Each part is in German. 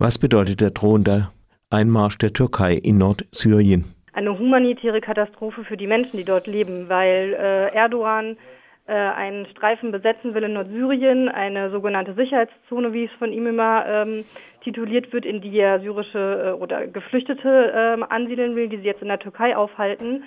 Was bedeutet der drohende Einmarsch der Türkei in Nordsyrien? Eine humanitäre Katastrophe für die Menschen, die dort leben, weil äh, Erdogan äh, einen Streifen besetzen will in Nordsyrien, eine sogenannte Sicherheitszone, wie es von ihm immer ähm, tituliert wird, in die er syrische äh, oder Geflüchtete ähm, ansiedeln will, die sie jetzt in der Türkei aufhalten.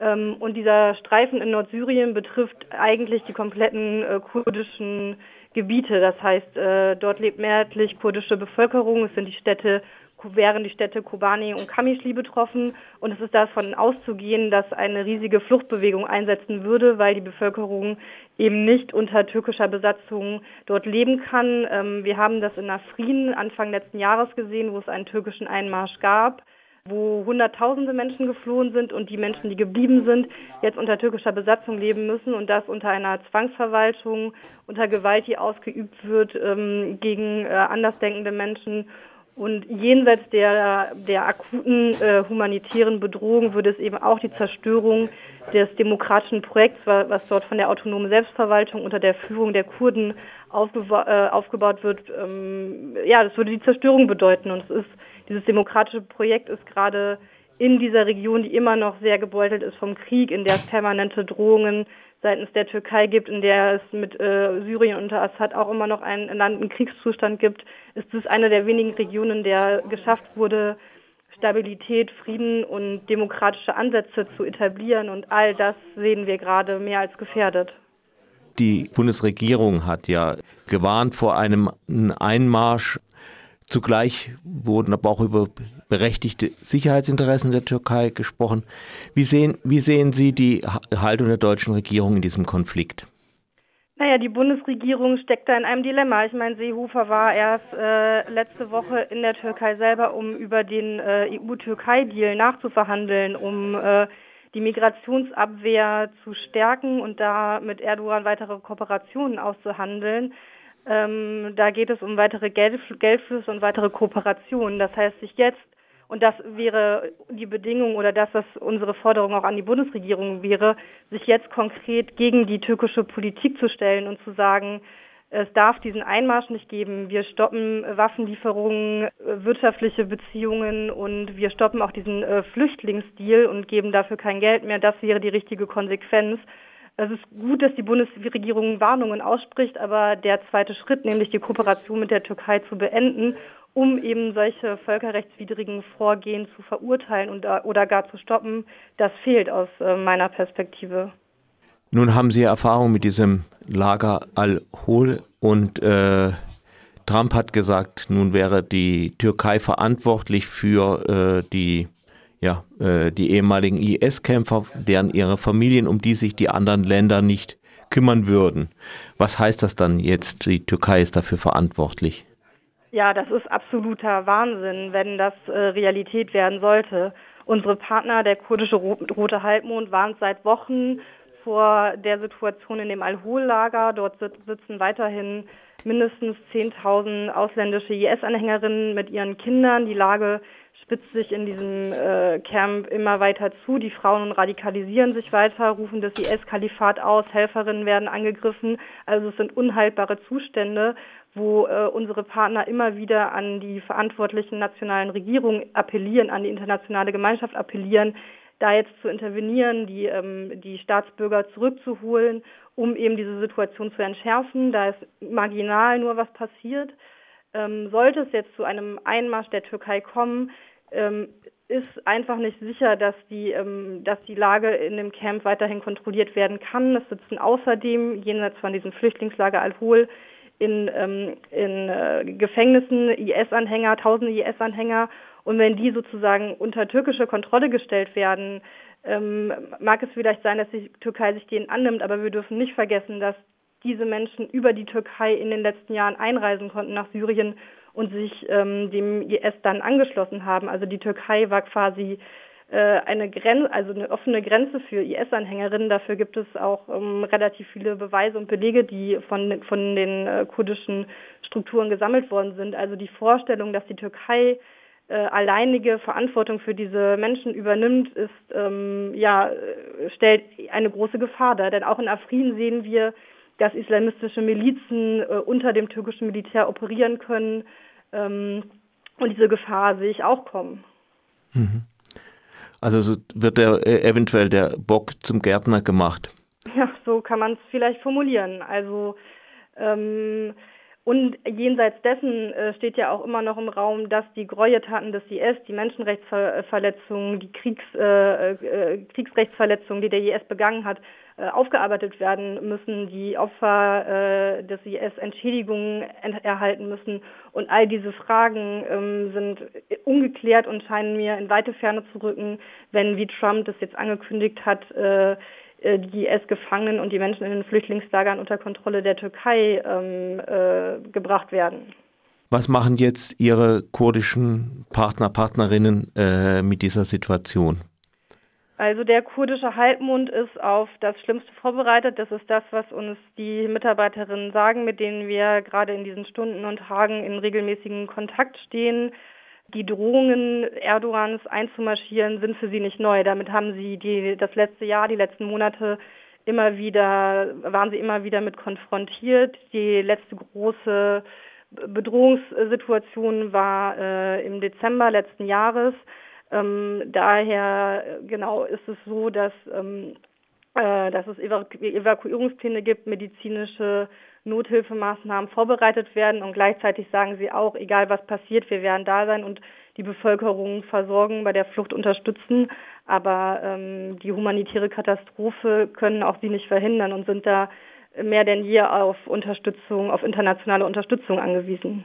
Ähm, und dieser Streifen in Nordsyrien betrifft eigentlich die kompletten äh, kurdischen Gebiete. Das heißt, äh, dort lebt mehrheitlich kurdische Bevölkerung. Es sind die Städte, wären die Städte Kobani und Kamischli betroffen. Und es ist davon auszugehen, dass eine riesige Fluchtbewegung einsetzen würde, weil die Bevölkerung eben nicht unter türkischer Besatzung dort leben kann. Ähm, wir haben das in Afrin Anfang letzten Jahres gesehen, wo es einen türkischen Einmarsch gab wo Hunderttausende Menschen geflohen sind und die Menschen, die geblieben sind, jetzt unter türkischer Besatzung leben müssen und das unter einer Zwangsverwaltung, unter Gewalt, die ausgeübt wird ähm, gegen äh, andersdenkende Menschen. Und jenseits der, der akuten äh, humanitären Bedrohung würde es eben auch die Zerstörung des demokratischen Projekts, was dort von der autonomen Selbstverwaltung unter der Führung der Kurden äh, aufgebaut wird, ähm, ja, das würde die Zerstörung bedeuten. Und es ist dieses demokratische Projekt ist gerade in dieser Region, die immer noch sehr gebeutelt ist vom Krieg, in der es permanente Drohungen seitens der Türkei gibt, in der es mit äh, Syrien unter Assad auch immer noch einen Land in Kriegszustand gibt, ist es eine der wenigen Regionen, in der geschafft wurde, Stabilität, Frieden und demokratische Ansätze zu etablieren. Und all das sehen wir gerade mehr als gefährdet. Die Bundesregierung hat ja gewarnt vor einem Einmarsch Zugleich wurden aber auch über berechtigte Sicherheitsinteressen der Türkei gesprochen. Wie sehen, wie sehen Sie die Haltung der deutschen Regierung in diesem Konflikt? Naja, die Bundesregierung steckt da in einem Dilemma. Ich meine, Seehofer war erst äh, letzte Woche in der Türkei selber, um über den äh, EU-Türkei-Deal nachzuverhandeln, um äh, die Migrationsabwehr zu stärken und da mit Erdogan weitere Kooperationen auszuhandeln. Ähm, da geht es um weitere Geldfl Geldflüsse und weitere Kooperationen. Das heißt, sich jetzt, und das wäre die Bedingung oder das, was unsere Forderung auch an die Bundesregierung wäre, sich jetzt konkret gegen die türkische Politik zu stellen und zu sagen, es darf diesen Einmarsch nicht geben. Wir stoppen Waffenlieferungen, wirtschaftliche Beziehungen und wir stoppen auch diesen äh, Flüchtlingsdeal und geben dafür kein Geld mehr. Das wäre die richtige Konsequenz. Es ist gut, dass die Bundesregierung Warnungen ausspricht, aber der zweite Schritt, nämlich die Kooperation mit der Türkei zu beenden, um eben solche völkerrechtswidrigen Vorgehen zu verurteilen und, oder gar zu stoppen, das fehlt aus äh, meiner Perspektive. Nun haben Sie Erfahrung mit diesem Lager Al-Hol und äh, Trump hat gesagt, nun wäre die Türkei verantwortlich für äh, die ja, äh, die ehemaligen IS-Kämpfer, deren ihre Familien, um die sich die anderen Länder nicht kümmern würden. Was heißt das dann jetzt? Die Türkei ist dafür verantwortlich. Ja, das ist absoluter Wahnsinn, wenn das äh, Realität werden sollte. Unsere Partner, der kurdische Rote Halbmond, waren seit Wochen vor der Situation in dem Al-Hol-Lager. Dort sitzen weiterhin mindestens 10.000 ausländische IS-Anhängerinnen mit ihren Kindern. Die Lage spitzt sich in diesem äh, Camp immer weiter zu. Die Frauen radikalisieren sich weiter, rufen das IS-Kalifat aus, Helferinnen werden angegriffen. Also es sind unhaltbare Zustände, wo äh, unsere Partner immer wieder an die verantwortlichen nationalen Regierungen appellieren, an die internationale Gemeinschaft appellieren, da jetzt zu intervenieren, die, ähm, die Staatsbürger zurückzuholen, um eben diese Situation zu entschärfen. Da ist marginal nur was passiert. Ähm, sollte es jetzt zu einem Einmarsch der Türkei kommen, ähm, ist einfach nicht sicher, dass die, ähm, dass die Lage in dem Camp weiterhin kontrolliert werden kann. Es sitzen außerdem jenseits von diesem Flüchtlingslager Al-Hol in, ähm, in äh, Gefängnissen IS-Anhänger, tausende IS-Anhänger. Und wenn die sozusagen unter türkische Kontrolle gestellt werden, ähm, mag es vielleicht sein, dass die Türkei sich denen annimmt, aber wir dürfen nicht vergessen, dass diese Menschen über die Türkei in den letzten Jahren einreisen konnten nach Syrien und sich ähm, dem IS dann angeschlossen haben. Also die Türkei war quasi äh, eine Grenze, also eine offene Grenze für IS-Anhängerinnen. Dafür gibt es auch ähm, relativ viele Beweise und Belege, die von, von den äh, kurdischen Strukturen gesammelt worden sind. Also die Vorstellung, dass die Türkei äh, alleinige Verantwortung für diese Menschen übernimmt, ist ähm, ja stellt eine große Gefahr dar. Denn auch in Afrin sehen wir, dass islamistische Milizen äh, unter dem türkischen Militär operieren können. Ähm, Und diese Gefahr sehe ich auch kommen. Mhm. Also so wird der, äh, eventuell der Bock zum Gärtner gemacht. Ja, so kann man es vielleicht formulieren. Also ähm, und jenseits dessen äh, steht ja auch immer noch im Raum, dass die Gräueltaten des IS, die Menschenrechtsverletzungen, die Kriegs, äh, äh, Kriegsrechtsverletzungen, die der IS begangen hat, äh, aufgearbeitet werden müssen, die Opfer äh, des IS Entschädigungen erhalten müssen. Und all diese Fragen ähm, sind ungeklärt und scheinen mir in weite Ferne zu rücken, wenn, wie Trump das jetzt angekündigt hat, äh, die IS-Gefangenen und die Menschen in den Flüchtlingslagern unter Kontrolle der Türkei ähm, äh, gebracht werden. Was machen jetzt Ihre kurdischen Partner, Partnerinnen äh, mit dieser Situation? Also der kurdische Halbmond ist auf das Schlimmste vorbereitet. Das ist das, was uns die Mitarbeiterinnen sagen, mit denen wir gerade in diesen Stunden und Tagen in regelmäßigen Kontakt stehen. Die Drohungen Erdogans einzumarschieren sind für sie nicht neu. Damit haben sie die, das letzte Jahr, die letzten Monate immer wieder, waren sie immer wieder mit konfrontiert. Die letzte große Bedrohungssituation war äh, im Dezember letzten Jahres. Ähm, daher genau ist es so, dass, ähm, äh, dass es Evakuierungspläne gibt, medizinische Nothilfemaßnahmen vorbereitet werden und gleichzeitig sagen sie auch, egal was passiert, wir werden da sein und die Bevölkerung versorgen, bei der Flucht unterstützen. Aber ähm, die humanitäre Katastrophe können auch sie nicht verhindern und sind da mehr denn je auf Unterstützung, auf internationale Unterstützung angewiesen.